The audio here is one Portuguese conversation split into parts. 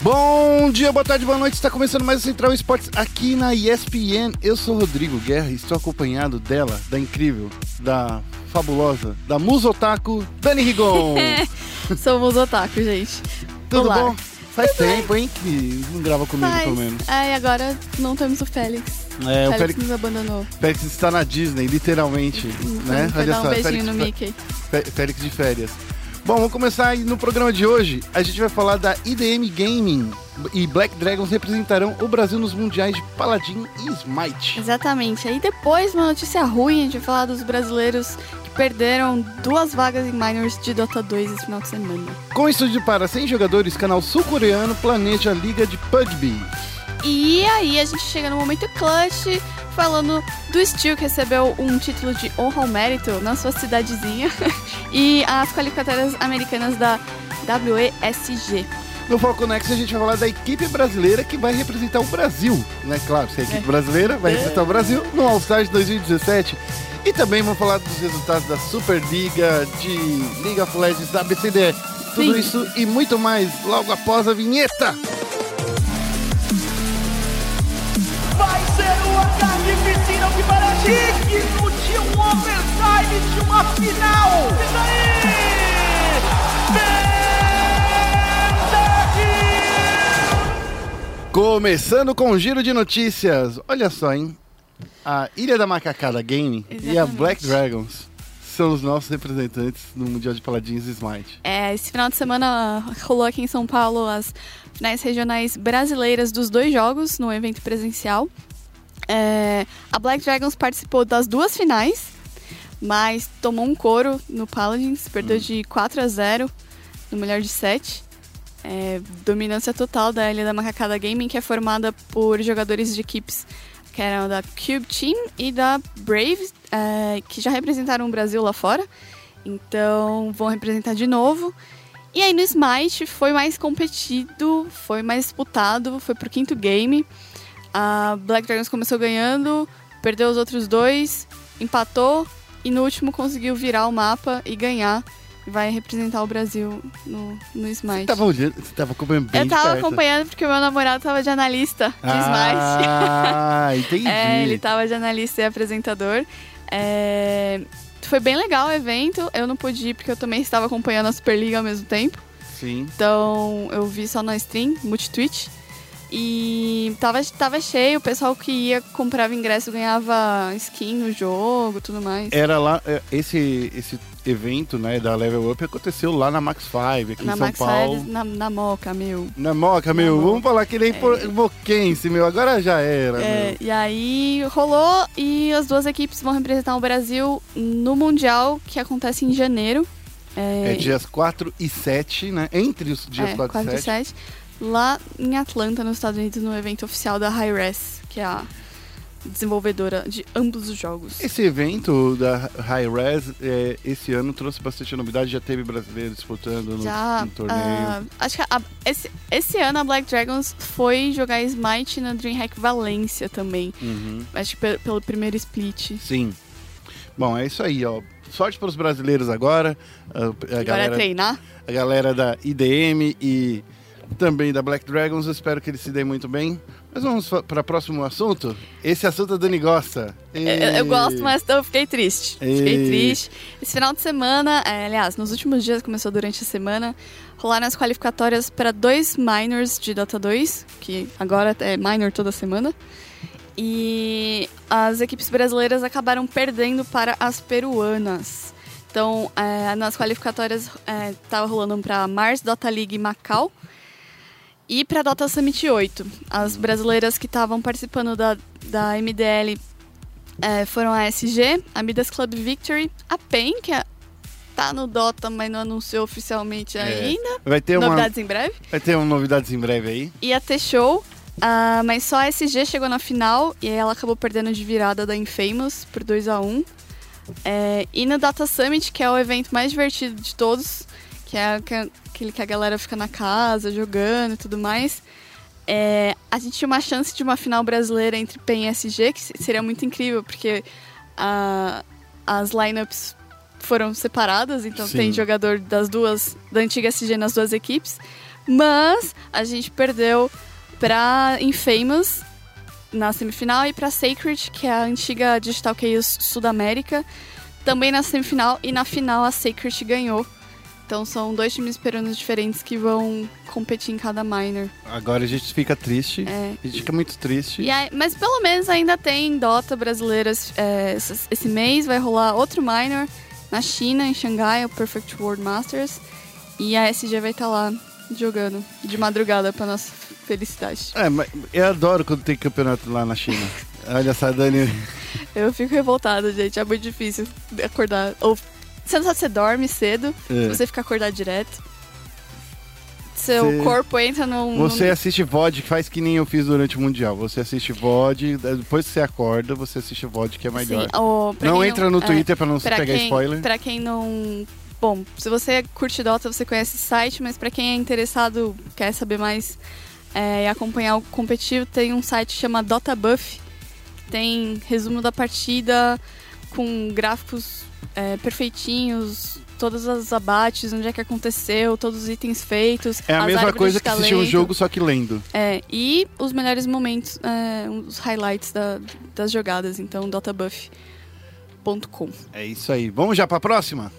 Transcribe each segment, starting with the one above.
Bom dia, boa tarde, boa noite. Está começando mais o Central Esportes aqui na ESPN. Eu sou o Rodrigo Guerra e estou acompanhado dela, da incrível, da fabulosa, da Musotaku, Dani Rigon. Sou Musotaku, gente. Tudo Olá. bom? Faz tempo, hein, que não grava comigo, Mas, pelo menos. é, e agora não temos o Félix. É, o Félix Félix, nos abandonou. Félix está na Disney, literalmente, né? Vai dar um beijinho Félix, no Mickey. Fé- Félix de férias. Bom, vamos começar aí no programa de hoje. A gente vai falar da IDM Gaming e Black Dragons representarão o Brasil nos mundiais de Paladin e Smite. Exatamente. Aí depois, uma notícia ruim, a gente vai falar dos brasileiros que perderam duas vagas em minors de Dota 2 esse final de semana. Com estúdio para 100 jogadores, canal sul-coreano planeja a liga de PUBG. E aí a gente chega no momento clutch, falando do Steel, que recebeu um título de honra ao mérito na sua cidadezinha, e as qualificatórias americanas da WESG. No Foco Next a gente vai falar da equipe brasileira que vai representar o Brasil, né? Claro, se é a equipe É. brasileira vai representar o Brasil no All-Star de 2017. E também vamos falar dos resultados da Superliga de League of Legends da BCD. Tudo Sim. isso e muito mais logo após a vinheta. Digno de um overtime de uma final. Isso aí! Começando com um giro de notícias. Olha só, hein? A Ilha da Macacada Game e a Exatamente. Black Dragons são os nossos representantes no Mundial de Paladins e Smite. É, esse final de semana rolou aqui em São Paulo as finais regionais brasileiras dos dois jogos no evento presencial. É, a Black Dragons participou das duas finais, mas tomou um couro no Paladins, perdeu de 4 a 0 no melhor de 7. É, dominância total da Ilha da Macacada Gaming, que é formada por jogadores de equipes que eram da Cube Team e da Brave, é, que já representaram o Brasil lá fora. Então vão representar de novo. E aí no Smite foi mais competido, foi mais disputado, foi pro quinto game. A Black Dragons começou ganhando, perdeu os outros dois, empatou e no último conseguiu virar o mapa e ganhar. E vai representar o Brasil no, no Smite. Você tava olhando, você tava acompanhando bem Eu tava perto. acompanhando porque o meu namorado tava de analista de Ah, Smite. entendi. É, ele tava de analista e apresentador. É, Foi bem legal o evento. Eu não pude ir porque eu também estava acompanhando a Superliga ao mesmo tempo. Sim. Então eu vi só na stream, multi-twitch. E tava, tava cheio, o pessoal que ia comprava ingresso ganhava skin no jogo tudo mais. Era lá, é, esse, esse evento, né, da Level Up aconteceu lá na Max 5, aqui na em São Max Paulo. Five, na, na Moca, meu. Na Moca, meu, Moca. vamos falar que nem é. moquense, meu, agora já era, É, e aí rolou e as duas equipes vão representar o Brasil no Mundial que acontece em janeiro. É dias 4 e 7, né, entre os dias é, 4, 4 e e 7. 7, lá em Atlanta, nos Estados Unidos, no evento oficial da Hi-Res, que é a desenvolvedora de ambos os jogos. Esse evento da High Res, é, esse ano trouxe bastante novidade, já teve brasileiro disputando no, Já, no torneio. ah, acho que a- esse, esse ano a Black Dragons foi jogar Smite na DreamHack Valência também. Uhum. Acho que pe- pelo primeiro split. Sim. Bom, é isso aí, ó. Sorte para os brasileiros agora. A, a Agora é galera, treinar. a galera da IDM e também da Black Dragons. Espero que eles se deem muito bem. Mas vamos para o próximo assunto. Esse assunto a Dani gosta. Eu, eu gosto, mas eu fiquei triste. Fiquei Ei. triste. Esse final de semana, é, aliás, nos últimos dias, começou durante a semana, rolaram as qualificatórias para dois minors de Dota 2, que agora é minor toda semana. E as equipes brasileiras acabaram perdendo para as peruanas. Então, é, nas qualificatórias, estava rolando para Mars Dota League Macau e para Dota Summit 8. As brasileiras que estavam participando da, da MDL é, foram a SG, a Midas Club Victory, a PEN, que é, tá no Dota, mas não anunciou oficialmente É. ainda. Vai ter, uma, Novidades em breve. vai ter uma novidades em breve aí. E a T-Show, ah, mas só a SG chegou na final e aí ela acabou perdendo de virada da Infamous por 2 a 1 É, e no Data Summit, que é o evento mais divertido de todos, que é que- aquele que a galera fica na casa jogando e tudo mais. é, a gente tinha uma chance de uma final brasileira entre PEN e SG, que se- seria muito incrível, porque ah, as lineups foram separadas, então Sim. tem jogador das duas, da antiga SG nas duas equipes. Mas a gente perdeu pra Infamous na semifinal e pra Sacred, que é a antiga Digital Chaos Sudamérica, também na semifinal e na final a Sacred ganhou. Então são dois times peruanos diferentes que vão competir em cada minor. Agora a gente fica triste. É. A gente fica muito triste. Aí- mas pelo menos ainda tem Dota brasileiras é, esse, mês. Vai rolar outro minor na China, em Xangai, o Perfect World Masters. E a SG vai estar lá jogando de madrugada pra nossa felicidade. É, mas eu adoro quando tem campeonato lá na China. Olha só, Dani. Eu fico revoltada, gente. É muito difícil acordar. Ou você não sabe se você dorme cedo, É. se você fica acordado direto. Seu Você- corpo entra num. Você num... assiste VOD, que faz que nem eu fiz durante o Mundial. Você assiste VOD, depois que você acorda, você assiste VOD, que é melhor. Sim, pra não entra no é, Twitter pra não se Pra pegar quem, spoiler. Pra quem não. Bom, se você curte Dota, você conhece esse site, mas pra quem é interessado, quer saber mais é, e acompanhar o competitivo, tem um site que chama Dota Buff, que tem resumo da partida com gráficos é, perfeitinhos, todos os abates, onde é que aconteceu, todos os itens feitos. É a mesma coisa que assistir um jogo, só que lendo. É, e os melhores momentos, é, os highlights da- das jogadas, então dotabuff.com. É isso aí. Vamos já pra próxima?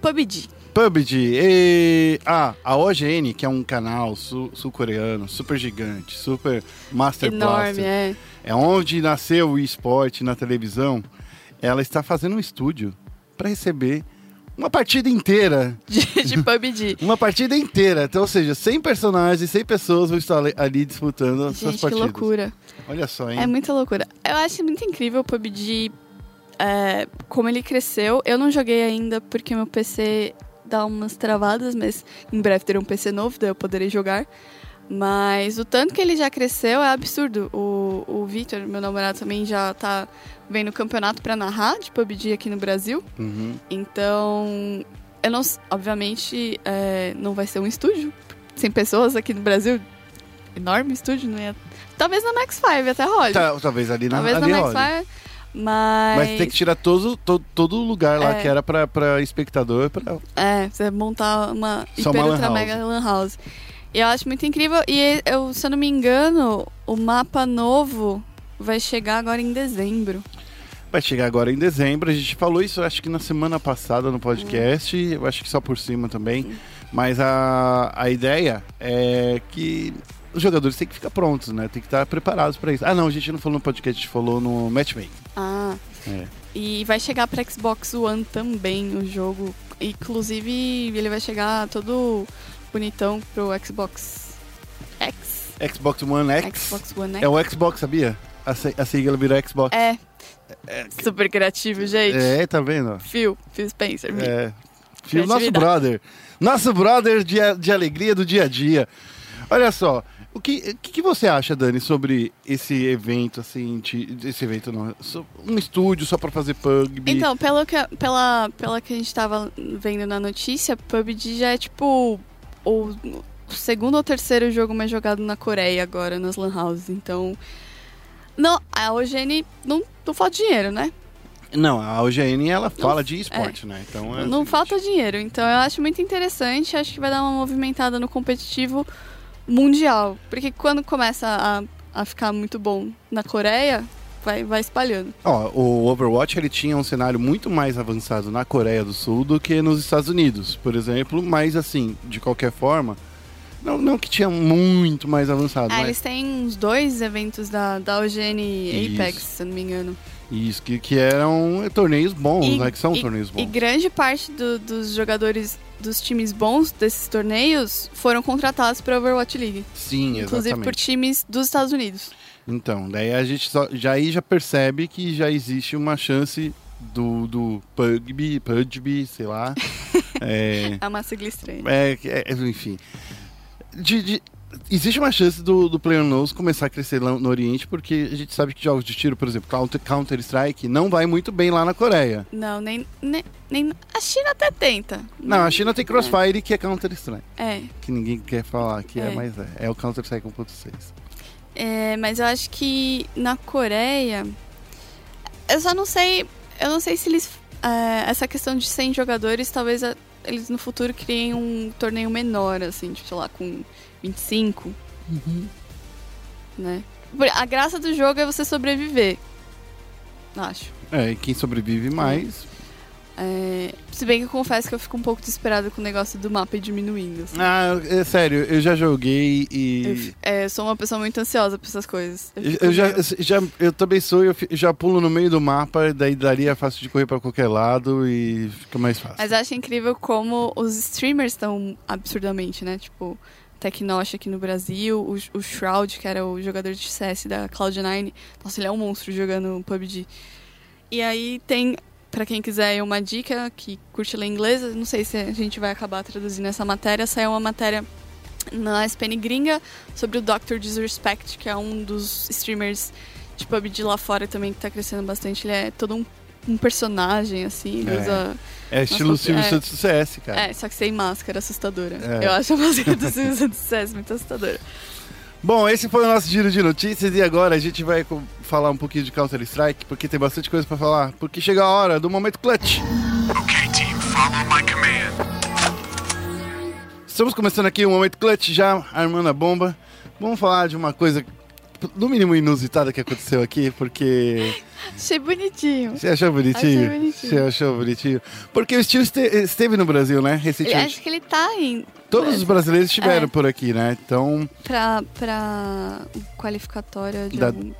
PUBG. PUBG. E... Ah, a OGN, que é um canal sul- sul-coreano, super gigante, super Master Enorme, Blaster. é. É onde nasceu o esporte na televisão. Ela está fazendo um estúdio para receber uma partida inteira. De, de PUBG. Uma partida inteira. Então, ou seja, 100 personagens, 100 pessoas vão estar ali- disputando as suas Gente, que partidas. loucura. Olha só, hein? É muita loucura. Eu acho muito incrível o PUBG, é, como ele cresceu. Eu não joguei ainda porque meu PC dá umas travadas, mas em breve terei um PC novo, daí eu poderei jogar. Mas o tanto que ele já cresceu é absurdo. O, o Victor, meu namorado, também já tá vendo o campeonato pra narrar de PUBG aqui no Brasil. Uhum. Então, eu não. Obviamente, é, não vai ser um estúdio. 100 pessoas aqui no Brasil. Enorme estúdio, não é? Talvez na Max 5 até role. Tá, talvez ali na, Talvez na ali Max role. 5. Mas. Mas tem que tirar todo, todo, todo lugar lá É. que era pra, pra espectador. Pra... É, você montar uma Só hiper uma ultra house. mega lan house. Eu acho muito incrível. E eu, se eu não me engano, o mapa novo vai chegar agora em dezembro. Vai chegar agora em dezembro. A gente falou isso, acho que na semana passada no podcast. Eu acho que só por cima também. Mas a, a ideia é que os jogadores têm que ficar prontos, né? Tem que estar preparados pra isso. Ah, não, a gente não falou no podcast, a gente falou no Matchmaking. Ah. É. E vai chegar pra Xbox One também o jogo. Inclusive, ele vai chegar todo bonitão pro Xbox X. Xbox One X. Xbox One X. É o Xbox, sabia? A, se- a sigla virou Xbox. É. Super criativo, gente. É, tá vendo? Phil, Phil Spencer. É. Fio, nosso brother. Nosso brother de, de alegria do dia a dia. Olha só, o que, que, que você acha, Dani, sobre esse evento, assim, de- esse evento não, um estúdio só pra fazer PUBG? Então, pelo que, pela, pela que a gente tava vendo na notícia, PUBG já é tipo o, o segundo ou terceiro jogo mais jogado na Coreia agora, nas Lan Houses. Então. Não, a OGN não, não falta dinheiro, né? Não, a OGN, ela fala de esporte, né? Então, é não seguinte, falta dinheiro. Então eu acho muito interessante, acho que vai dar uma movimentada no competitivo mundial. Porque quando começa a, a ficar muito bom na Coreia, vai, vai espalhando. Ó, o Overwatch, ele tinha um cenário muito mais avançado na Coreia do Sul do que nos Estados Unidos, por exemplo. Mas, assim, de qualquer forma, não, não que tinha muito mais avançado, Ah, mas... eles têm uns dois eventos da, da OGN Apex, Isso. se eu não me engano. Isso, que, que eram torneios bons, E- né? Que são e- torneios E bons. grande parte do- dos jogadores dos times bons desses torneios foram contratados para Overwatch League. Sim, Inclusive exatamente. por times dos Estados Unidos. Então, daí a gente só, já aí já percebe que já existe uma chance do, do PUBG, PUBG, sei lá. é, É uma sigla estranha. é, é, enfim. De, de- existe uma chance do, do PlayerUnknown's começar a crescer lá no Oriente, porque a gente sabe que jogos de tiro, por exemplo, Counter- Counter-Strike, não vai muito bem lá na Coreia. Não, nem, nem, nem. A China até tenta. Não, a China tem Crossfire, que é Counter-Strike, É, que ninguém quer falar que é, É. mas é. É o Counter-Strike 1.6. é, mas eu acho que na Coreia. Eu só não sei. Eu não sei se eles. é, essa questão de 100 jogadores talvez a- eles no futuro criem um torneio menor, assim, tipo, sei lá, com 25, né? Por- A graça do jogo é você sobreviver. Acho. É, e quem sobrevive mais. É, se bem que eu confesso que eu fico um pouco desesperada com o negócio do mapa diminuindo. assim. Ah, é sério, eu já joguei Eu, e. fi- é, sou uma pessoa muito ansiosa pra essas coisas. Eu Eu, eu já, já, eu também sou, eu já pulo no meio do mapa, daí daria fácil de correr pra qualquer lado e fica mais fácil. Mas eu acho incrível como os streamers estão absurdamente, né? Tipo, Tecnosh aqui no Brasil, o, o Shroud, que era o jogador de CS da Cloud9. Nossa, ele é um monstro jogando PUBG. E aí tem, pra quem quiser uma dica que curte ler inglês, não sei se a gente vai acabar traduzindo essa matéria, saiu uma matéria na SPN gringa sobre o Dr. Disrespect, que é um dos streamers de PUBG lá fora também que tá crescendo bastante. Ele é todo um, um personagem, assim, ele É. usa É estilo Silvio é. Santos do CS, cara. é, só que sem máscara, assustadora. É. Eu acho a máscara do Silvio Santos CS muito assustadora. Bom, esse foi o nosso giro de notícias e agora a gente vai falar um pouquinho de Counter-Strike, porque tem bastante coisa pra falar. Porque chega a hora do momento clutch. Okay, team, follow my command. Estamos começando aqui o momento clutch já armando a bomba. Vamos falar de uma coisa no mínimo inusitada que aconteceu aqui, porque Achei bonitinho. você achou bonitinho? Achei bonitinho. Você achou bonitinho? Porque o Steel este- esteve no Brasil, né? Eu Recentemente. acho que ele tá em. Todos os brasileiros estiveram É. por aqui, né? Então, Pra, pra qualificatória de Da- algum.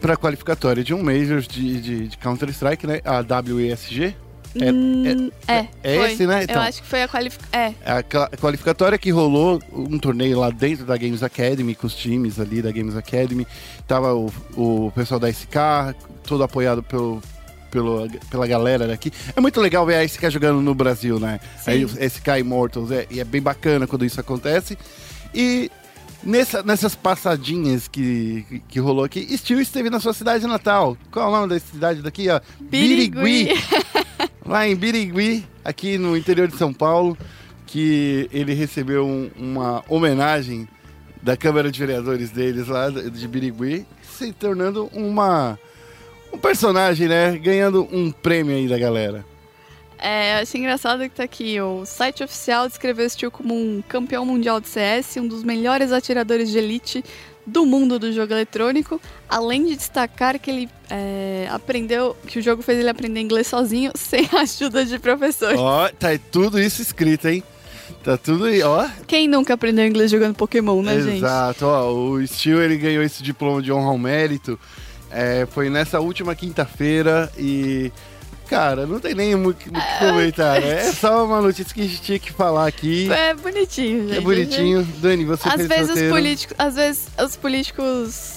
pra qualificatória de um Major de, de, de Counter-Strike, né? A WESG. É- Hum, é, é foi. esse, né? Então. Eu acho que foi a qualificatória. É, A qualificatória que rolou um torneio lá dentro da Games Academy, com os times ali da Games Academy. Tava o, o pessoal da SK, todo apoiado pelo, pelo, pela galera daqui. É muito legal ver a SK jogando no Brasil, né? Sim. Aí SK Immortals, é, e é bem bacana quando isso acontece. E nessa, nessas passadinhas que, que, que rolou aqui, Steel esteve na sua cidade natal. Qual é o nome da cidade daqui? Ó? Birigui. lá em Birigui, aqui no interior de São Paulo, que ele recebeu um- uma homenagem da Câmara de Vereadores deles lá de Birigui, se tornando uma um personagem, né, ganhando um prêmio aí da galera. É, achei engraçado que tá aqui. O site oficial descreveu o Steel como um campeão mundial de CS, um dos melhores atiradores de elite do mundo do jogo eletrônico, além de destacar que ele é, aprendeu, que o jogo fez ele aprender inglês sozinho, sem a ajuda de professor. Ó, tá tudo isso escrito, hein? Tá tudo aí, ó. Quem nunca aprendeu inglês jogando Pokémon, né, gente? Exato, ó, o Steel ele ganhou esse diploma de honra ao mérito. é, foi nessa última quinta-feira e cara, não tem nem muito o que comentar, né? É só uma notícia que a gente tinha que falar aqui. É bonitinho, gente. É bonitinho. Dani, você Às fez vezes os políticos, às vezes os políticos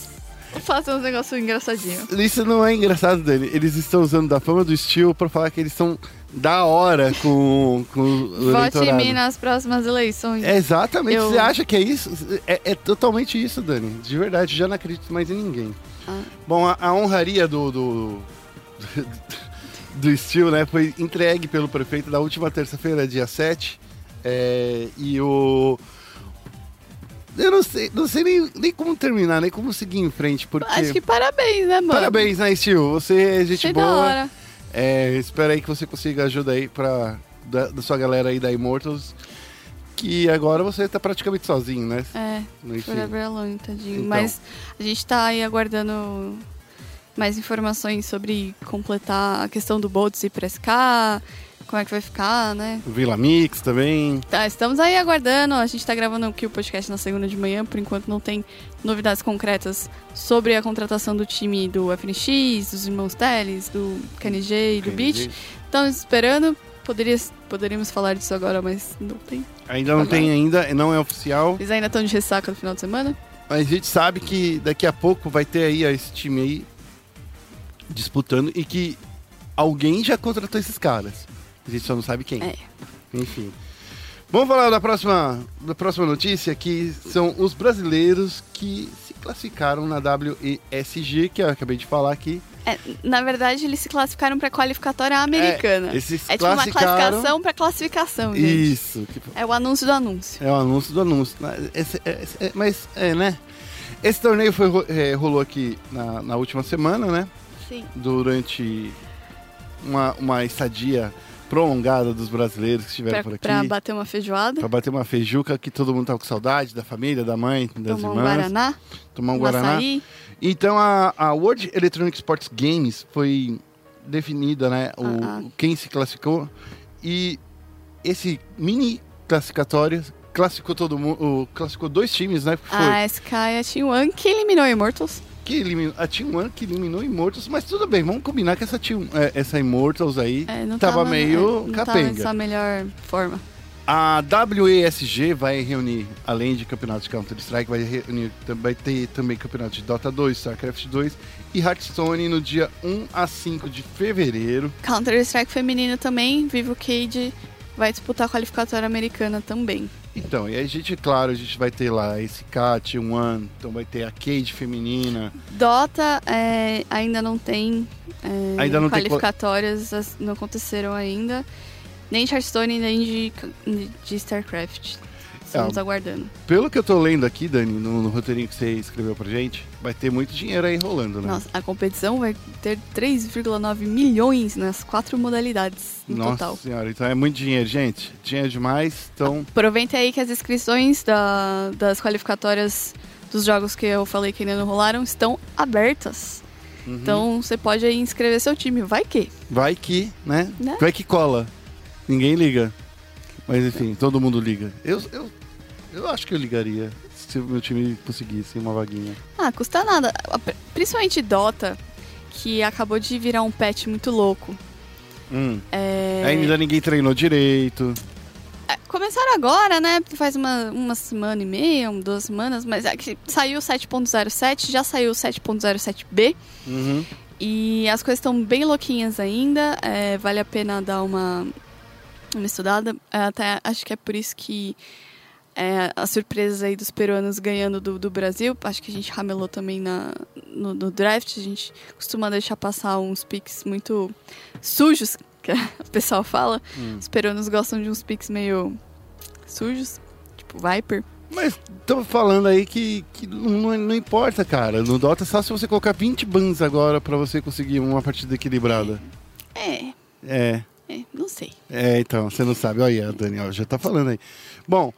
fazem uns negócios engraçadinhos. Isso não é engraçado, Dani. Eles estão usando da fama do Steel pra falar que eles são da hora com, com o Vote em mim nas próximas eleições. É exatamente. Eu- Você acha que é isso? É, é totalmente isso, Dani. De verdade, já não acredito mais em ninguém. Ah. Bom, a, a honraria do, do, do Steel, né, foi entregue pelo prefeito da última terça-feira, dia 7. É, e o. Eu não sei, não sei nem, nem como terminar, nem como seguir em frente, porque. Acho que parabéns, né, mano? Parabéns, né, Steel? Você é gente Achei boa. hora. É, espero aí que você consiga ajuda aí pra, da, da sua galera aí da Immortals. Que agora você tá praticamente sozinho, né? É, Enfim. Forever Alone, tadinho. Então. Mas a gente tá aí aguardando mais informações sobre completar a questão do Boltz e SK, como é que vai ficar, né? Vila Mix também. Tá, estamos aí aguardando. A gente tá gravando aqui o podcast na segunda de manhã, por enquanto não tem novidades concretas sobre a contratação do time do FNX, dos irmãos Teles, do KNG e do Beat. Estamos esperando. Poderia, poderíamos falar disso agora, mas não tem. Ainda não tem ainda, não é oficial. Eles ainda estão de ressaca no final de semana? Mas a gente sabe que daqui a pouco vai ter aí esse time aí disputando e que alguém já contratou esses caras. A gente só não sabe quem. É. Enfim. Vamos falar da próxima, da próxima notícia, que são os brasileiros que se classificaram na WESG, que eu acabei de falar aqui. É, na verdade, eles se classificaram pra qualificatória americana. É, esses É tipo uma classificaram- classificação pra classificação, gente. Isso. que- É o anúncio do anúncio. É o anúncio do anúncio. Esse- esse- é- mas, é, né? Esse torneio foi, ro- é, rolou aqui na, na última semana, né? Sim. Durante uma, uma estadia prolongada dos brasileiros que estiveram Pra, por aqui. pra bater uma feijoada, Pra bater uma feijuca que todo mundo tá com saudade, da família, da mãe, das tomar um irmãs. guaraná, Tomar um Guaraná. açaí. Então a, a World Electronic Sports Games foi definida, né? O, Ah, ah. Quem se classificou. E esse mini classificatório classificou todo mundo. Classificou dois times, né? Foi. A SK e a Team One, que eliminou Immortals. Que eliminou, a Team One que eliminou Immortals, mas tudo bem, vamos combinar que essa, team, é, essa Immortals aí É, não tava, meio é, não tava capenga. em sua melhor forma. A WESG vai reunir, além de campeonatos de Counter-Strike, vai, reunir, vai ter também campeonato de Dota 2, StarCraft 2 e Hearthstone no dia 1 a 5 de fevereiro. Counter-Strike feminino também, Vivo Cage vai disputar a qualificatória americana também. Então, e a gente, claro, a gente vai ter lá esse Cat, One, então vai ter a Cade feminina. Dota é, ainda não tem é, Ainda não tem qualificatórias, as- não aconteceram ainda. Nem de Hearthstone, nem de, de StarCraft. Estamos É, aguardando. Pelo que eu tô lendo aqui, Dani, no, no roteirinho que você escreveu pra gente, vai ter muito dinheiro aí rolando, né? Nossa, a competição vai ter 3,9 milhões nas quatro modalidades no Nossa total. senhora, então é muito dinheiro, gente. Dinheiro demais, então Aproveita aí que as inscrições da- das qualificatórias dos jogos que eu falei que ainda não rolaram estão abertas. uhum. Então você pode aí inscrever seu time. Vai que. vai que, né? Né? Vai que cola. Ninguém liga. Mas enfim, todo mundo liga. Eu, eu, eu acho que eu ligaria se o meu time conseguisse uma vaguinha. Ah, custa nada. Principalmente Dota, que acabou de virar um patch muito louco. Hum. É... Ainda ninguém treinou direito. é, Começaram agora, né? Faz uma, uma semana e meia, um, duas semanas, mas é que saiu o 7.07, já saiu o 7.07b. Uhum. E as coisas estão bem louquinhas ainda. é, vale a pena dar uma, uma estudada. Até acho que é por isso que é, as surpresas aí dos peruanos ganhando do, do Brasil. Acho que a gente ramelou também na, no, no draft. A gente costuma deixar passar uns picks muito sujos, que o pessoal fala. Hum. Os peruanos gostam de uns picks meio sujos, tipo Viper. Mas estamos falando aí que, que não, não importa, cara. No Dota é só se você colocar 20 bans agora pra você conseguir uma partida equilibrada. É, É. é, não sei. É, então, você não sabe. Olha, Daniel, já tá falando aí. Bom,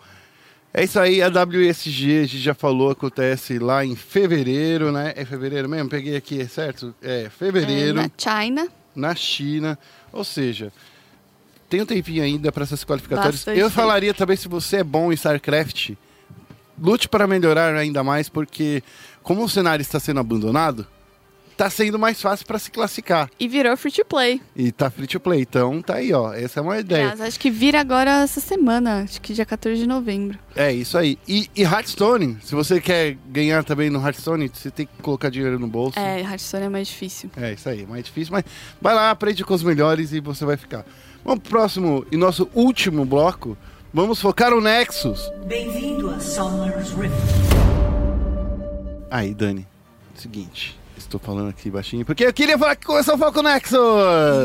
é isso aí, a WSG, a gente já falou, acontece lá em fevereiro, né? É fevereiro mesmo? Peguei aqui, é certo? É, É, fevereiro, na China. na China. Ou seja, tem um tempinho ainda para essas qualificatórias. Bastante Eu falaria também, se você é bom em StarCraft, lute para melhorar ainda mais, porque como o cenário está sendo abandonado, tá sendo mais fácil para se classificar. E virou free to play. E tá free to play, então tá aí, ó. Essa é uma ideia. Aliás, acho que vira agora essa semana, acho que dia 14 de novembro. É isso aí. E, e Hearthstone, se você quer ganhar também no Hearthstone, você tem que colocar dinheiro no bolso. É, Hearthstone é mais difícil. É isso aí, mais difícil, mas vai lá, aprende com os melhores e você vai ficar. Vamos pro próximo e nosso último bloco. Vamos focar no Nexus. Bem-vindo a Summer's Rift. Aí, Dani, seguinte. Estou falando aqui baixinho porque eu queria falar que começou o Foco Nexus!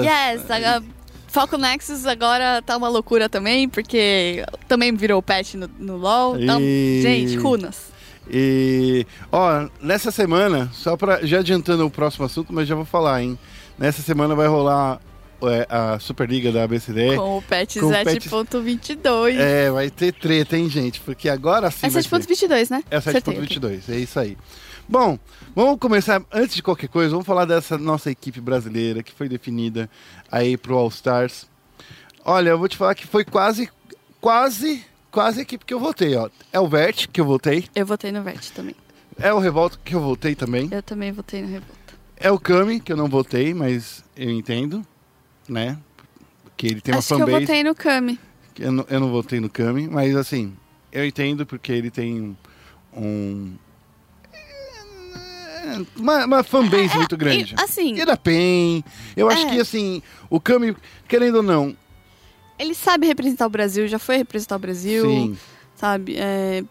Yes! A Falcon Nexus agora tá uma loucura também, porque também virou patch no, no LoL. Então, E- gente, runas. E, ó, nessa semana, só pra. Já adiantando o próximo assunto, mas já vou falar, hein? Nessa semana vai rolar é, a Superliga da ABCD. Com o patch com o patch- 7.22. É, vai ter treta, hein, gente? Porque agora sim. É vai ter. 7.22, né? É Acertei, 7.22, é isso aí. Bom, vamos começar, antes de qualquer coisa, vamos falar dessa nossa equipe brasileira que foi definida aí pro All Stars. Olha, eu vou te falar que foi quase, quase, quase a equipe que eu votei, ó. É o Vert que eu votei. Eu votei no Vert também. é o Revolta que eu votei também, Eu também votei no Revolta. é o Kami que eu não votei, mas eu entendo, né? Que ele tem uma Acho que eu fanbase. votei no Kami. Eu não, eu não votei no Kami, mas assim, eu entendo porque ele tem um. Uma, uma fanbase muito grande. E, assim, E da PEN. Eu acho É. que assim, o Kami, querendo ou não, ele sabe representar o Brasil, já foi representar o Brasil. sim. sabe? É,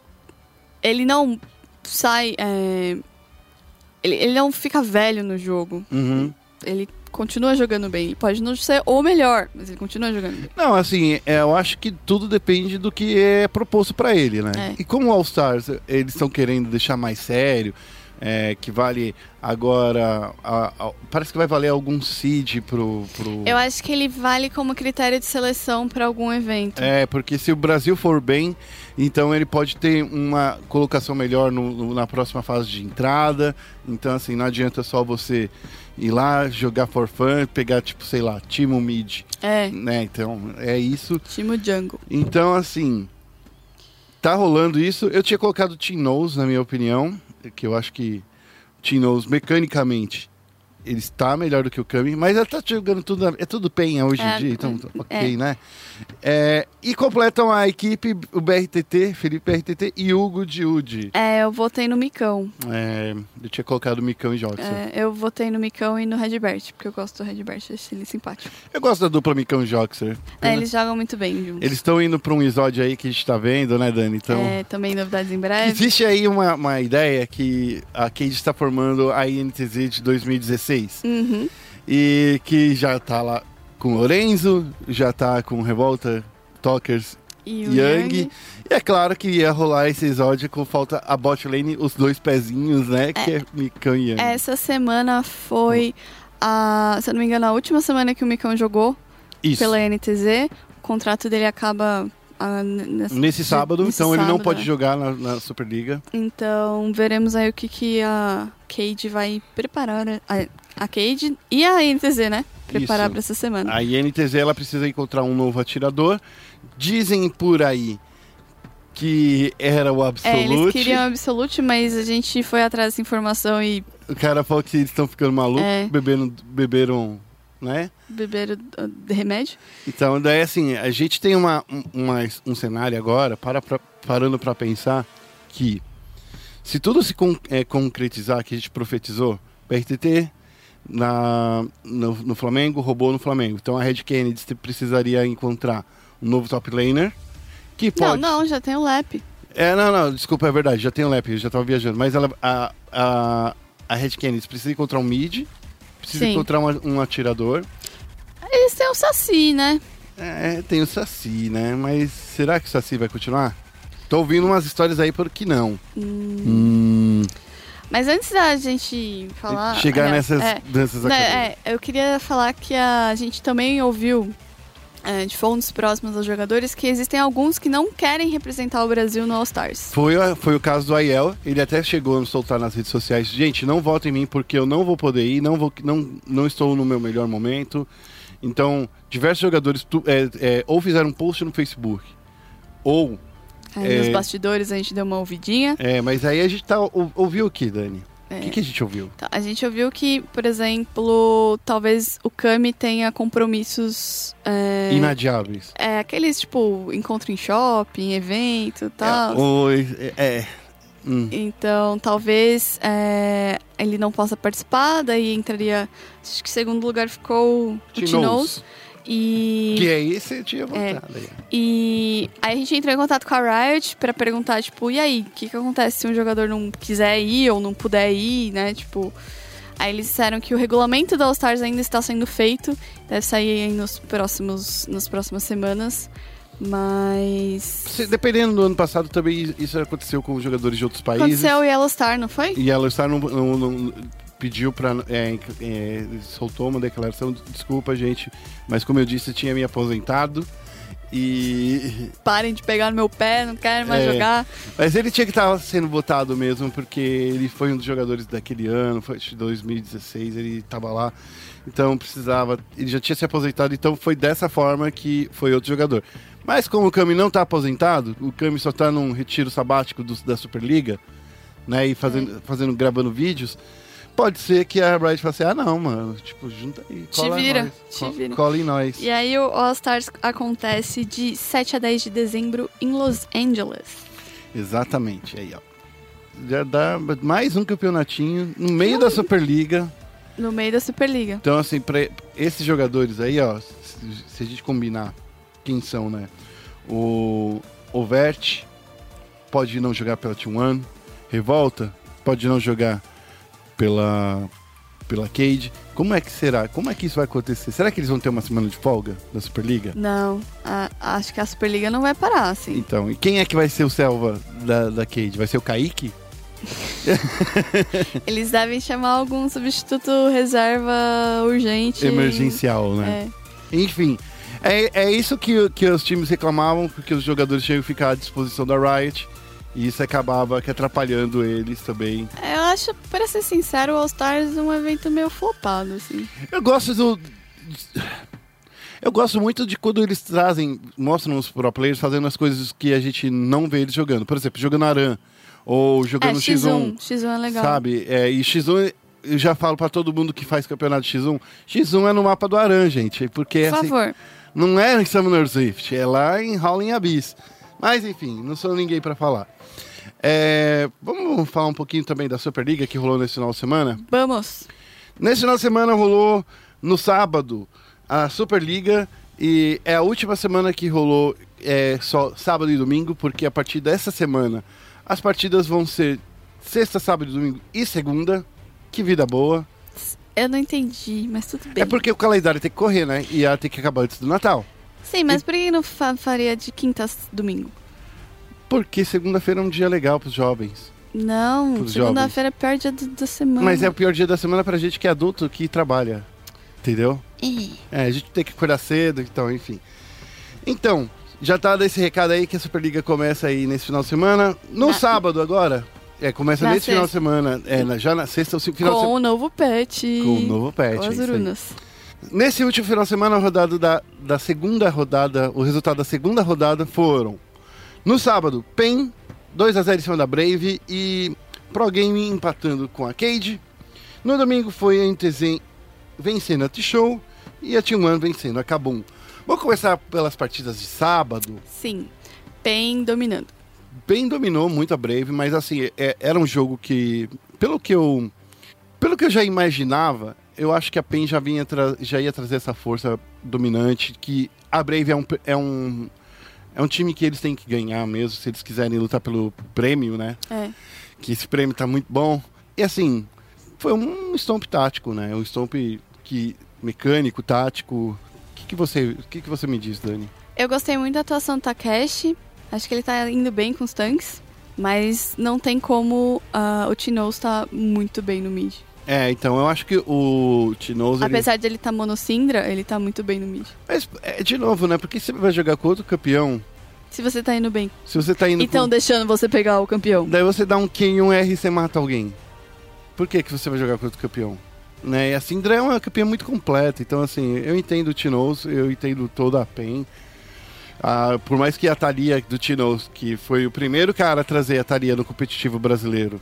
ele não sai. é, ele, ele não fica velho no jogo. Uhum. Ele continua jogando bem. Ele pode não ser o melhor, mas ele continua jogando bem. Não, assim, é, eu acho que tudo depende do que é proposto pra ele, né? É. E como o All Stars, eles estão querendo deixar mais sério, é, que vale agora. a- a- parece que vai valer algum seed pro. pro... Eu acho que ele vale como critério de seleção para algum evento. É, porque se o Brasil for bem, então ele pode ter uma colocação melhor no- no- na próxima fase de entrada. Então, assim, não adianta só você ir lá, jogar for fun, pegar, tipo, sei lá, Timo Mid, É, né? Então, é isso. time Jungle. Então, assim, tá rolando isso. Eu tinha colocado Team Knows, na minha opinião, que eu acho que Knows, mecanicamente, ele está melhor do que o Kami, mas ele tá jogando tudo, na- é tudo penha hoje É, em dia, então ok, é. né? É, e completam a equipe o BRTT, Felipe BRTT e Hugo Diude. É, eu votei no Micão. É, eu tinha colocado o Micão e Joxer. É, eu votei no Micão e no Redbert, porque eu gosto do Redbert, achei ele simpático. Eu gosto da dupla Micão e Joxer. É, eles jogam muito bem juntos. Eles estão indo para um episódio aí que a gente tá vendo, né, Dani? Então, É, também novidades em breve. Existe aí uma, uma ideia que a Cade está formando a INTZ de 2016 Uhum. e que já tá lá com Lorenzo, já tá com Revolta, Talkers E Young. Young. E é claro que ia rolar esse episódio com falta a bot lane, os dois pezinhos, né? Que é Mikan e Young. Essa semana foi a, se eu não me engano, a última semana que o Micão jogou Isso. pela NTZ. O contrato dele acaba ah, nessa- Nesse sábado, nesse então ele não sábado, pode né? jogar na, na Superliga. Então veremos aí o que, que a Cade vai preparar. A, a Cade e a NTZ, né? Preparar para essa semana. A INTZ ela precisa encontrar um novo atirador. Dizem por aí que era o É, Absolute. eles queriam Absolute, mas a gente foi atrás dessa informação e O cara falou que eles estão ficando malucos, É. bebendo, beberam, né? beberam uh, de remédio. Então, daí assim, a gente tem uma, um- uma- um cenário agora, para, pra- parando para pensar, que se tudo se con- é, concretizar, que a gente profetizou, BRTT na, no, no Flamengo, roubou no Flamengo. Então a Red Kennedy precisaria encontrar um novo top laner, que pode... Não, não, já tem o Lep. É, não, não, desculpa, é verdade, já tem o Lep, eu já tava viajando. Mas ela, a, a, a Red Kennedy precisa encontrar um mid, precisa Sim. encontrar uma- um atirador. Eles têm o Saci, né? É, tem o Saci, né? Mas será que o Saci vai continuar? Tô ouvindo umas histórias aí por que não. Hum, Mas antes da gente falar. chegar aliás, nessas é, danças né, é, eu queria falar que a gente também ouviu é, de fontes próximas aos jogadores que existem alguns que não querem representar o Brasil no All Stars. Foi, foi o caso do Aiel, ele até chegou a soltar nas redes sociais, gente, não votem em mim porque eu não vou poder ir, não, vou, não, não estou no meu melhor momento. Então, diversos jogadores tu- é, é, ou fizeram um post no Facebook, ou... Aí É. Nos bastidores a gente deu uma ouvidinha. É, mas aí a gente tá, ou- ouviu o que, Dani? O É. que, que a gente ouviu? Tá, a gente ouviu que, por exemplo, talvez o Kami tenha compromissos. É, Inadiáveis. é, aqueles tipo encontro em shopping, evento e tal. É, oi, é, é. Hum. Então, talvez é, ele não possa participar, daí entraria. Acho que segundo lugar ficou o. Tinoz. E, Que aí você tinha votado. aí. e aí a gente entrou em contato com a Riot pra perguntar, tipo, e aí, o que, que acontece se um jogador não quiser ir ou não puder ir, né? Tipo. Aí eles disseram que o regulamento da All Stars ainda está sendo feito, deve sair aí nos próximos, nas próximas semanas. Mas. Dependendo do ano passado, também isso aconteceu com os jogadores de outros países. Aconteceu o Yellow Star, não foi? E ela está não, não- não- pediu para é, é, soltou uma declaração, desculpa gente, mas como eu disse, tinha me aposentado e Parem de pegar no meu pé, não querem mais É. jogar. mas ele tinha que estar sendo votado mesmo porque ele foi um dos jogadores daquele ano, foi de 2016, ele estava lá, então precisava, ele já tinha se aposentado, então foi dessa forma que foi outro jogador. Mas como o Cami não está aposentado, o Cami só está num retiro sabático do- da Superliga, né, e fazendo, fazendo gravando vídeos, pode ser que a Riot fale assim, ah não, mano, tipo, junta aí, Te vira, nós, te vira. cola em nós. E aí o All Stars acontece de 7 a 10 de dezembro em Los Angeles. Exatamente, aí ó. Já dá mais um campeonatinho no meio da Superliga. No meio da Superliga. Então, assim, pra esses jogadores aí, ó, se, se a gente combinar quem são, né? O Overt pode não jogar pela T1, Revolta pode não jogar pela pela Cade. Como é que será? Como é que isso vai acontecer? Será que eles vão ter uma semana de folga na Superliga? Não, a- acho que a Superliga não vai parar, assim. Então, e quem é que vai ser o Selva da, da Cade? Vai ser o Kaique? Eles devem chamar algum substituto reserva urgente. Emergencial, né? É. Enfim, é, é isso que, que os times reclamavam, porque os jogadores tinham que ficar à disposição da Riot. E isso acabava que atrapalhando eles também. Eu acho, para ser sincero, o All Stars um evento meio flopado, assim. Eu gosto do. Eu gosto muito de quando eles trazem, mostram os pro players fazendo as coisas que a gente não vê eles jogando. Por exemplo, jogando Aran ou É, jogando X1. X1. X1 é legal. Sabe? É, e X1, eu já falo pra todo mundo que faz campeonato X1, X1 é no mapa do Aran, gente. Porque Por assim, favor. não é em Summoner's Rift, é lá em Howling Abyss. Mas enfim, não sou ninguém pra falar. É, vamos falar um pouquinho também da Superliga que rolou nesse final de semana? Vamos. Nesse final de semana rolou no sábado a Superliga e é a última semana que rolou é, só sábado e domingo, porque a partir dessa semana as partidas vão ser sexta, sábado e domingo e segunda. Que vida boa. Eu não entendi, mas tudo bem. É porque o calendário tem que correr, né? E ela tem que acabar antes do Natal. Sim, mas por que não fa- faria de quinta a domingo? Porque segunda-feira é um dia legal pros jovens. Não, segunda-feira é o pior dia do- da semana. Mas é o pior dia da semana pra gente que é adulto que trabalha. Entendeu? É, a gente tem que acordar cedo, então, enfim. Então, já tá desse recado aí que a Superliga começa aí nesse final de semana. No Na- sábado agora. É, começa Na nesse final de sexta. semana. É, na- já na sexta ou final de Com o novo patch. Com o novo patch. Com é as isso aí. Nesse último final de semana, a rodada da, da segunda rodada, o resultado da segunda rodada foram. No sábado, PEN, 2x0 em cima da Brave e Pro Game empatando com a Cade. No domingo foi a NTZ vencendo a T-Show e a T1 vencendo a Kabum. Vamos começar pelas partidas de sábado. Sim. PEN dominando. bem dominou muito a Brave, mas assim, é- era um jogo que, pelo que eu pelo que eu já imaginava, eu acho que a PEN já vinha já ia trazer essa força dominante, que a Brave é um é um é um time que eles têm que ganhar mesmo, se eles quiserem lutar pelo prêmio, né? É. Que esse prêmio tá muito bom. E assim, foi um stomp tático, né? Um stomp que mecânico, tático. O que, que você, que, que você me diz, Dani? Eu gostei muito da atuação do Takeshi. Acho que ele tá indo bem com os tanques. Mas não tem como ah, o Tinoz tá muito bem no mid. É, então eu acho que o Tinoz ele- Apesar de ele tá monossindra, ele tá muito bem no mid. Mas, é, de novo, né? Porque você vai jogar com outro campeão. Se você tá indo bem. Se você tá indo Então, com... deixando você pegar o campeão. Daí você dá um Q e um R e você mata alguém. Por que, que você vai jogar com outro campeão? Né? E a Syndra é uma campeã muito completa. Então, assim, eu entendo o Tinoz, eu entendo toda a PEN. Ah, por mais que a Thalia do Tinoz, que foi o primeiro cara a trazer a Thalia no competitivo brasileiro,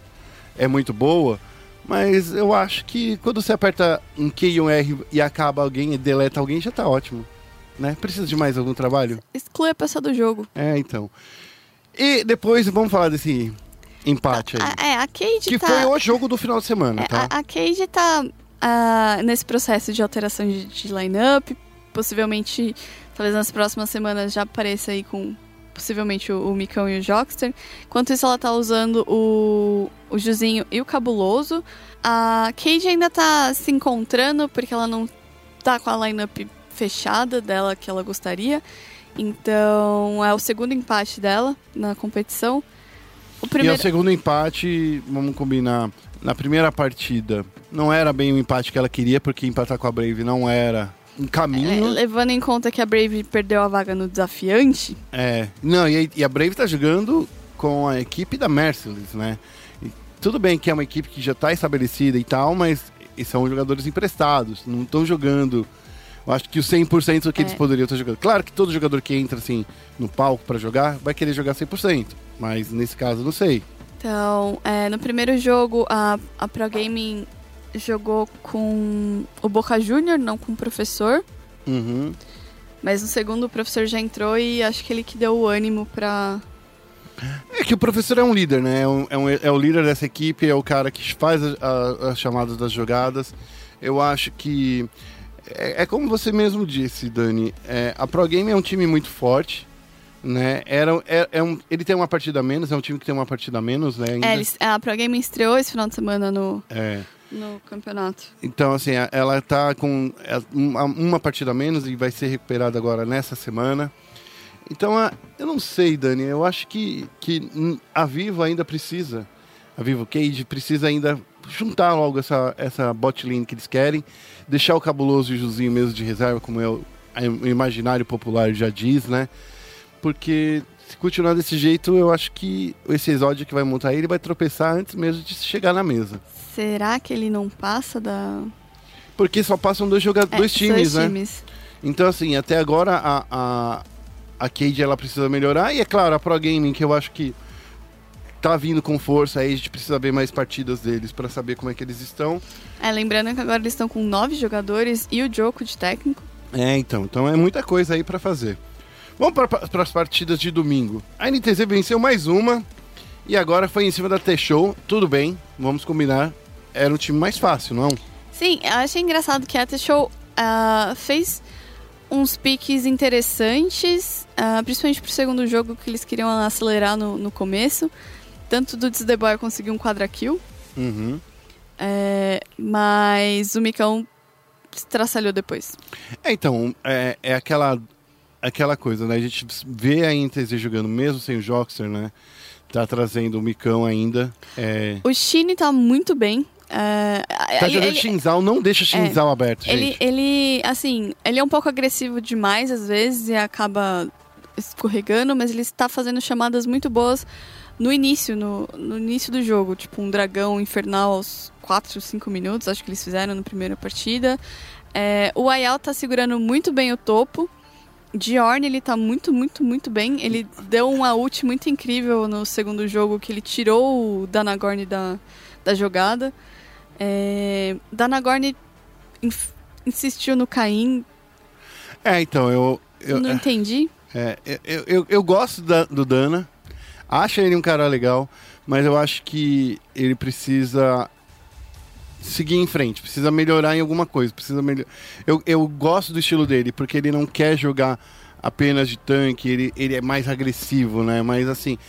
é muito boa. Mas eu acho que quando você aperta um Q e um R e acaba alguém e deleta alguém, já tá ótimo. Né? Precisa de mais algum trabalho? Exclui a pessoa do jogo. É, então. E depois vamos falar desse empate aí. A- é, a Cade que tá... foi o jogo do final de semana, É, tá? a, a Cade tá ah, nesse processo de alteração de, de line-up. Possivelmente, talvez nas próximas semanas já apareça aí com possivelmente o, o Micão e o Jockster. Enquanto isso, ela tá usando o, o Juzinho e o Cabuloso. A Cade ainda tá se encontrando porque ela não tá com a line-up fechada dela que ela gostaria. Então, é o segundo empate dela na competição. O E é primeiro... o segundo empate, vamos combinar, na primeira partida, não era bem o empate que ela queria, porque empatar com a Brave não era um É, caminho. levando em conta que a Brave perdeu a vaga no desafiante, É. Não, e, e a Brave tá jogando com a equipe da Merciless, né? Tudo bem que é uma equipe que já tá estabelecida e tal, mas são jogadores emprestados, não estão jogando. Eu acho que o 100% do que É. eles poderiam estar jogando. Claro que todo jogador que entra assim no palco pra jogar vai querer jogar 100%, mas nesse caso não sei. Então, é, no primeiro jogo, a, a Pro Gaming jogou com o Boca Júnior, não com o professor. Uhum. Mas no segundo, o professor já entrou e acho que ele que deu o ânimo pra. É que o professor é um líder, né? É, um- é um- é o líder dessa equipe, é o cara que faz a- a- as chamadas das jogadas. Eu acho que. É, é como você mesmo disse, Dani. é, a Pro Game é um time muito forte. Né? Era, é, é um, ele tem uma partida a menos, é um time que tem uma partida a menos, né? ainda. É, eles- a Pro Gaming estreou esse final de semana no, É. no campeonato. Então, assim, ela tá com uma, uma partida a menos e vai ser recuperada agora nessa semana. Então, a- eu não sei, Dani, eu acho que, que a Vivo ainda precisa. A Vivo Cage precisa ainda juntar logo essa, essa bot lane que eles querem, deixar o Cabuloso e o Juzinho mesmo de reserva, como é o, o imaginário popular já diz, né? Porque se continuar desse jeito, eu acho que esse exódio que vai montar ele vai tropeçar antes mesmo de chegar na mesa. Será que ele não passa da. Porque só passam dois, joga... É, dois times, dois né? times. Então, assim, até agora a, a, a Cade ela precisa melhorar. E é claro, a Pro Gaming, que eu acho que tá vindo com força aí, a gente precisa ver mais partidas deles para saber como é que eles estão. É, lembrando que agora eles estão com nove jogadores e o Joko de técnico. É, então, então é muita coisa aí para fazer. Vamos para as partidas de domingo. A NTZ venceu mais uma e agora foi em cima da T-Show. Tudo bem, vamos combinar. Era um time mais fácil, não? Sim, eu achei engraçado que a T-Show ah, fez uns piques interessantes, ah, principalmente pro segundo jogo que eles queriam acelerar no, no começo. Tanto do The Boy conseguiu um quadra kill, Uhum. é, mas o Micão se traçalhou depois. É, então, é, é aquela, aquela coisa, né? A gente vê a NTZ jogando mesmo sem o Joxer, né? Tá trazendo o Micão ainda. É, O Shine tá muito bem. É, tá ele- jogando ele- Shinzal, não deixa Shinzal aberto, Ele, gente. ele, assim, ele é um pouco agressivo demais às vezes e acaba escorregando, mas ele está fazendo chamadas muito boas no início, no, no início do jogo. Tipo, um dragão infernal aos 4, 5 minutos, acho que eles fizeram na primeira partida. É, o Ayal tá segurando muito bem o topo. Diorn, ele tá muito, muito, muito bem. Ele deu uma ult muito incrível no segundo jogo, que ele tirou o Danagorn da, da jogada. É, Danagorn insistiu no Caim, É, então, eu... eu não entendi. É, eu, eu, eu gosto da- do Dana, acho ele um cara legal, mas eu acho que ele precisa seguir em frente, precisa melhorar em alguma coisa, precisa melhor... eu, eu gosto do estilo dele, porque ele não quer jogar apenas de tanque, ele, ele é mais agressivo, né? Mas assim,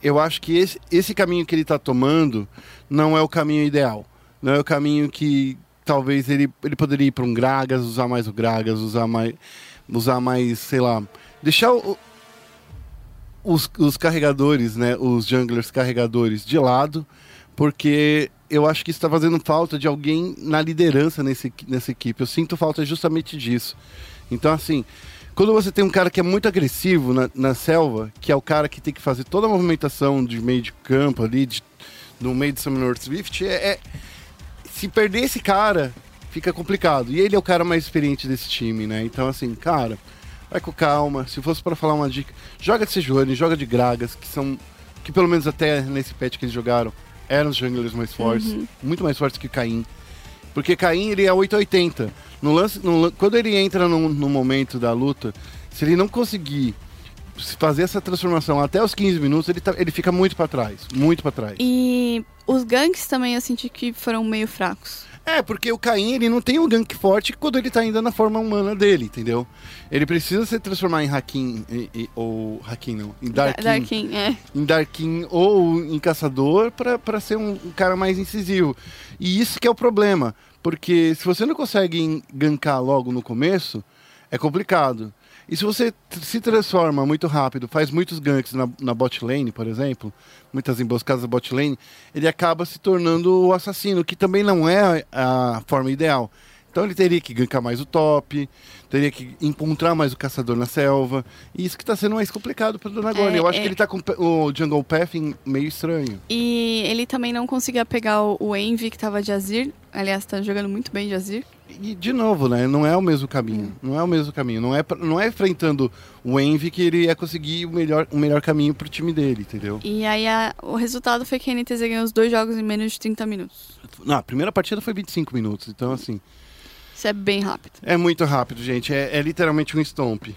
eu acho que esse, esse caminho que ele tá tomando não é o caminho ideal. Não é o caminho que talvez ele, ele poderia ir para um Gragas, usar mais o Gragas, usar mais, usar mais, sei lá, deixar o- os, os carregadores, né, os junglers carregadores de lado, porque eu acho que está fazendo falta de alguém na liderança nesse, nessa equipe. Eu sinto falta justamente disso. Então, assim, quando você tem um cara que é muito agressivo na, na selva, que é o cara que tem que fazer toda a movimentação de meio de campo ali, de, no meio de Summoner Swift, é, é- se perder esse cara, fica complicado. E ele é o cara mais experiente desse time, né? Então, assim, cara, vai com calma. Se fosse para falar uma dica, joga de Sejuani, joga de Gragas, que são. que pelo menos até nesse patch que eles jogaram, eram os junglers mais fortes, muito mais fortes que Caim. Porque Caim, ele é 880. No lance, no quando ele entra no, no momento da luta, se ele não conseguir se fazer essa transformação até os 15 minutos, ele, tá- ele fica muito para trás. Muito para trás. E os ganks também eu senti que foram meio fracos. É, porque o Caim, ele não tem um gank forte quando ele tá ainda na forma humana dele, entendeu? Ele precisa se transformar em Hakim, e- e- ou Hakim não, em Darkin, Da- Darkin, é. em Darkin ou em Caçador pra ser um, um cara mais incisivo. E isso que é o problema, porque se você não consegue gankar logo no começo, é complicado. E se você se transforma muito rápido, faz muitos ganks na, na bot lane, por exemplo, muitas emboscadas na bot lane, ele acaba se tornando o assassino, que também não é a, forma ideal. Então ele teria que gankar mais o top, teria que encontrar mais o caçador na selva. E isso que tá sendo mais complicado para Dona Gordon. É, Eu acho é. que ele tá com o o Jungle Pathing meio estranho. E ele também não conseguia pegar o, o Envy que tava de Azir. Aliás, tá jogando muito bem de Azir. E de novo, né? Não é o mesmo caminho. Não é o mesmo caminho. Não é, não é enfrentando o Envy que ele ia conseguir o melhor, o melhor caminho pro time dele, entendeu? E aí a- o resultado foi que a NTZ ganhou os dois jogos em menos de 30 minutos. Não, a primeira partida foi 25 minutos. Então, assim, Isso é bem rápido. é muito rápido, gente. É, é literalmente um stomp.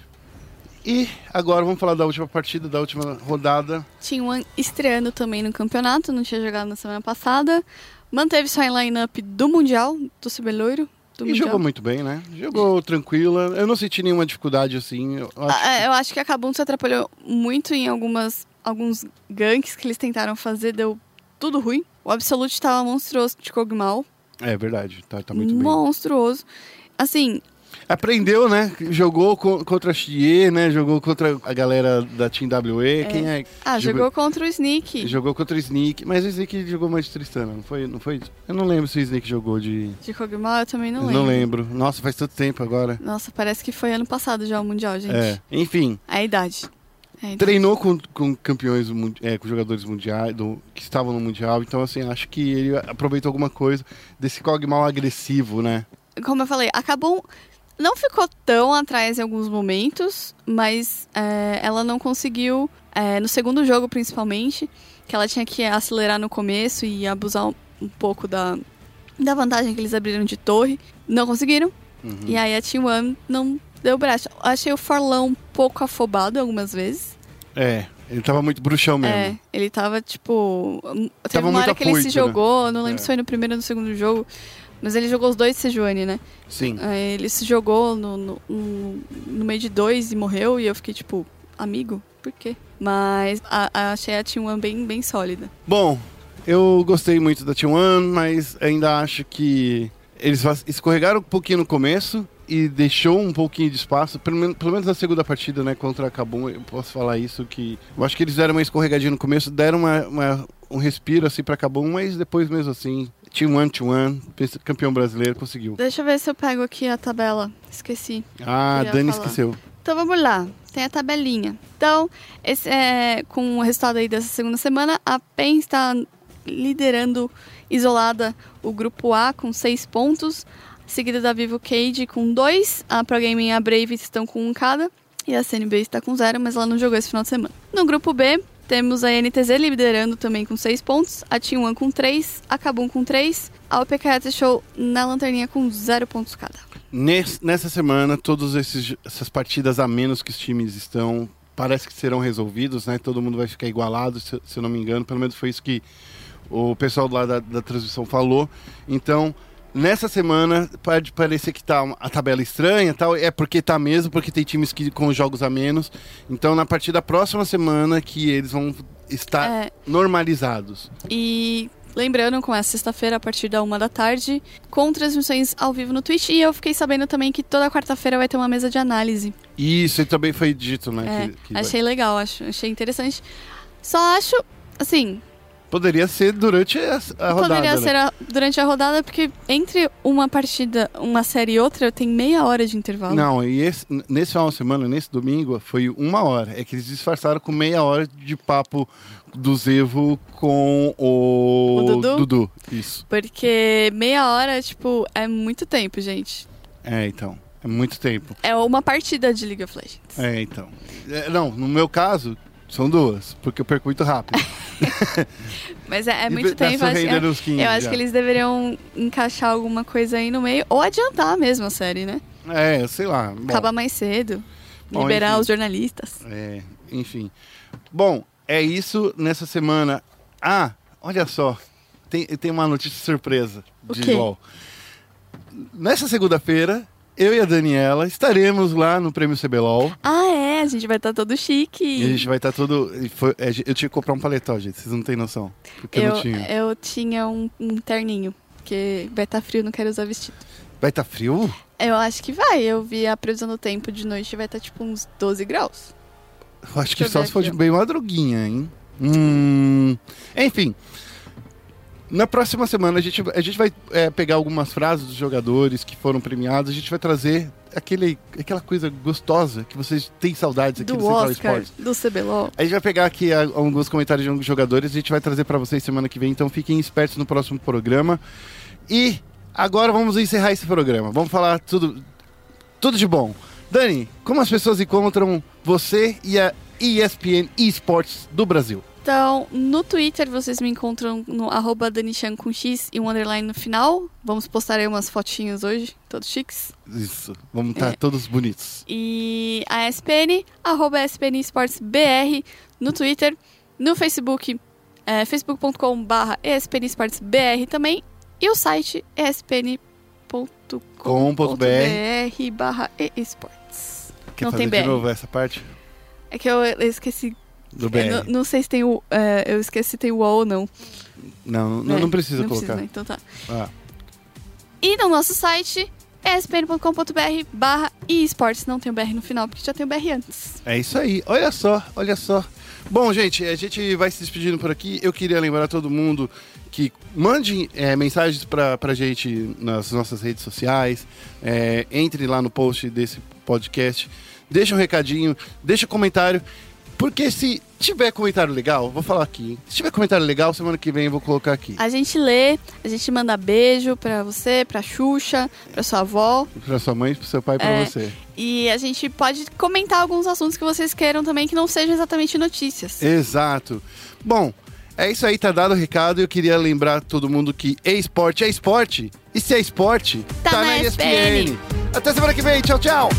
E agora vamos falar da última partida, da última rodada. Tinha estreando também no campeonato, não tinha jogado na semana passada. Manteve sua line-up do Mundial, do Cibeloiro. Do E mundial. jogou muito bem, né? Jogou tranquila. Eu não senti nenhuma dificuldade assim. Eu acho Ah, é, Eu acho que a Kabum se atrapalhou muito em algumas, alguns ganks que eles tentaram fazer, deu tudo ruim. O Absolute tava monstruoso de Kog'Maw. É verdade, tá, tá muito bem. monstruoso. Assim, Aprendeu, né? Jogou co- contra a Chie, né? Jogou contra a galera da Team WE. Quem é? Ah, jogou contra o Sneak Jogou contra o Sneak, mas o Sneak jogou mais de Tristana, não foi? Não foi? Eu não lembro se o Sneak jogou de. de Kog'Maw, eu também não Eu lembro. não lembro. Nossa, faz tanto tempo agora. Nossa, parece que foi ano passado já o Mundial, gente. É. Enfim, É a idade. É treinou com, com campeões, é, com jogadores mundiais, do, que estavam no Mundial, então assim, acho que ele aproveitou alguma coisa desse Cogmal agressivo, né? Como eu falei, acabou. Não ficou tão atrás em alguns momentos, mas é, ela não conseguiu, é, no segundo jogo principalmente, que ela tinha que acelerar no começo e abusar um, pouco da, da vantagem que eles abriram de torre. Não conseguiram. Uhum. E aí a T1 não deu braço. Achei o Forlão um pouco afobado algumas vezes. É, ele tava muito bruxão mesmo. É, ele tava, tipo. Teve Tava uma hora que ele se né? jogou, não lembro É. se foi no primeiro ou no segundo jogo, mas ele jogou os dois Sejuani, né? Sim. Aí ele se jogou no, no, no- meio de dois e morreu, e eu fiquei tipo, amigo, por quê? Mas a, a, achei a T1 bem, bem sólida. Bom, eu gostei muito da T1, mas ainda acho que eles escorregaram um pouquinho no começo e deixou um pouquinho de espaço, pelo, men- pelo menos na segunda partida, né, contra a Kabum, eu posso falar isso, que eu acho que eles deram uma escorregadinha no começo, deram uma, uma- um respiro assim pra Kabum, mas depois mesmo assim, T1, T1, pensa- campeão brasileiro, conseguiu. Deixa eu ver se eu pego aqui a tabela. Esqueci. Ah, Dani falar. esqueceu. Então vamos lá, tem a tabelinha. Então, esse é, com o resultado aí dessa segunda semana, a PEN está liderando isolada o grupo A com seis pontos, seguida da Vivo Cage com dois, a Pro Gaming e a Brave estão com um cada, e a CNB está com zero, mas ela não jogou esse final de semana. No grupo B, temos a NTZ liderando também com seis pontos, a T1 com três, a Kabum com três, a OPK Show na lanterninha com zero pontos cada. Nes- nessa semana, todas essas partidas a menos que os times estão, parece que serão resolvidos, né? Todo mundo vai ficar igualado, se, se eu não me engano. Pelo menos foi isso que o pessoal lá da, da transmissão falou. Então, nessa semana, pode parecer que tá a tabela estranha e tal. É porque tá mesmo, porque tem times que com jogos a menos. Então, na partir da próxima semana que eles vão estar É, normalizados. E lembrando, com essa sexta-feira, a partir da uma da tarde, com transmissões ao vivo no Twitch. E eu fiquei sabendo também que toda quarta-feira vai ter uma mesa de análise. Isso e também foi dito, né? É, que- que vai- achei legal, acho, achei interessante. Só acho, assim, Poderia ser durante a, a rodada. poderia né? ser a- durante a rodada, porque entre uma partida, uma série e outra, tem meia hora de intervalo. Não, e esse- nesse final de semana, nesse domingo, foi uma hora. É que eles disfarçaram com meia hora de papo do Zevo com o, O Dudu? Isso. Porque meia hora, tipo, é muito tempo, gente. É, então. É muito tempo. É uma partida de League of Legends. É, então. É, não, no meu caso, são duas, porque eu perco muito rápido. Mas é, é muito tá tempo. 15 eu acho já. que eles deveriam encaixar alguma coisa aí no meio. Ou adiantar mesmo a série, né? É, sei lá. Bom, Acabar mais cedo. Bom, liberar enfim. os jornalistas. É, enfim. Bom, é isso nessa semana. Ah, olha só. Tem, tem uma notícia surpresa de? LOL. Nessa segunda-feira, eu e a Daniela estaremos lá no Prêmio CBLOL. Ah, é. A gente vai estar todo chique. E a gente vai estar todo. foi- é, eu tinha que comprar um paletó, gente. Vocês não têm noção. Porque eu, eu, não tinha. eu tinha um, um terninho. Porque vai estar frio, não quero usar vestido. Vai estar frio? Eu acho que vai. Eu vi a previsão do tempo de noite vai estar tipo uns 12 graus. Eu acho que Deixa só se for de bem madruguinha, hein? Hum. Enfim. Na próxima semana a gente, a gente vai é, pegar algumas frases dos jogadores que foram premiados. A gente vai trazer aquele, aquela coisa gostosa que vocês têm saudades aqui do, Do Central Oscar, Sports. do CBLOL. A gente vai pegar aqui a- alguns comentários de alguns jogadores. A gente vai trazer pra vocês semana que vem. Então fiquem espertos no próximo programa. E agora vamos encerrar esse programa. Vamos falar tudo, tudo de bom. Dani, como as pessoas encontram você e a ESPN Esports do Brasil? Então, no Twitter vocês me encontram no arroba danichan com X e um underline no final. Vamos postar aí umas fotinhas hoje, todos chiques. Isso, vamos estar É. todos bonitos. E a SPN, arroba SPN Esportes BR no Twitter, no Facebook, é, facebook.com barra ESPN Esportes BR também. E o site espn.com.br barra esportes. Quer Não fazer tem de BR. novo essa parte É que eu esqueci. Do eu BR? não, não sei se tem o. é, eu esqueci se tem o O ou não. Não, não, É, não precisa não colocar. Precisa, então tá. Ah, E no nosso site espn.com.br barra esportes. Não tem o BR no final, porque já tem o BR antes. É isso aí. Olha só, olha só. Bom, gente, a gente vai se despedindo por aqui. Eu queria lembrar todo mundo que mande é, mensagens pra, pra gente nas nossas redes sociais. É, entre lá no post desse podcast. Deixa um recadinho, deixa um comentário. Porque se tiver comentário legal, vou falar aqui. Se tiver comentário legal, semana que vem eu vou colocar aqui. A gente lê, a gente manda beijo pra você, pra Xuxa, pra sua avó. Pra sua mãe, pro seu pai e pra É. você. E a gente pode comentar alguns assuntos que vocês queiram também que não sejam exatamente notícias. Exato. Bom, é isso aí, tá dado o recado. Eu queria lembrar todo mundo que esporte é esporte. E se é esporte, Tá na ESPN. Até semana que vem. Tchau, tchau.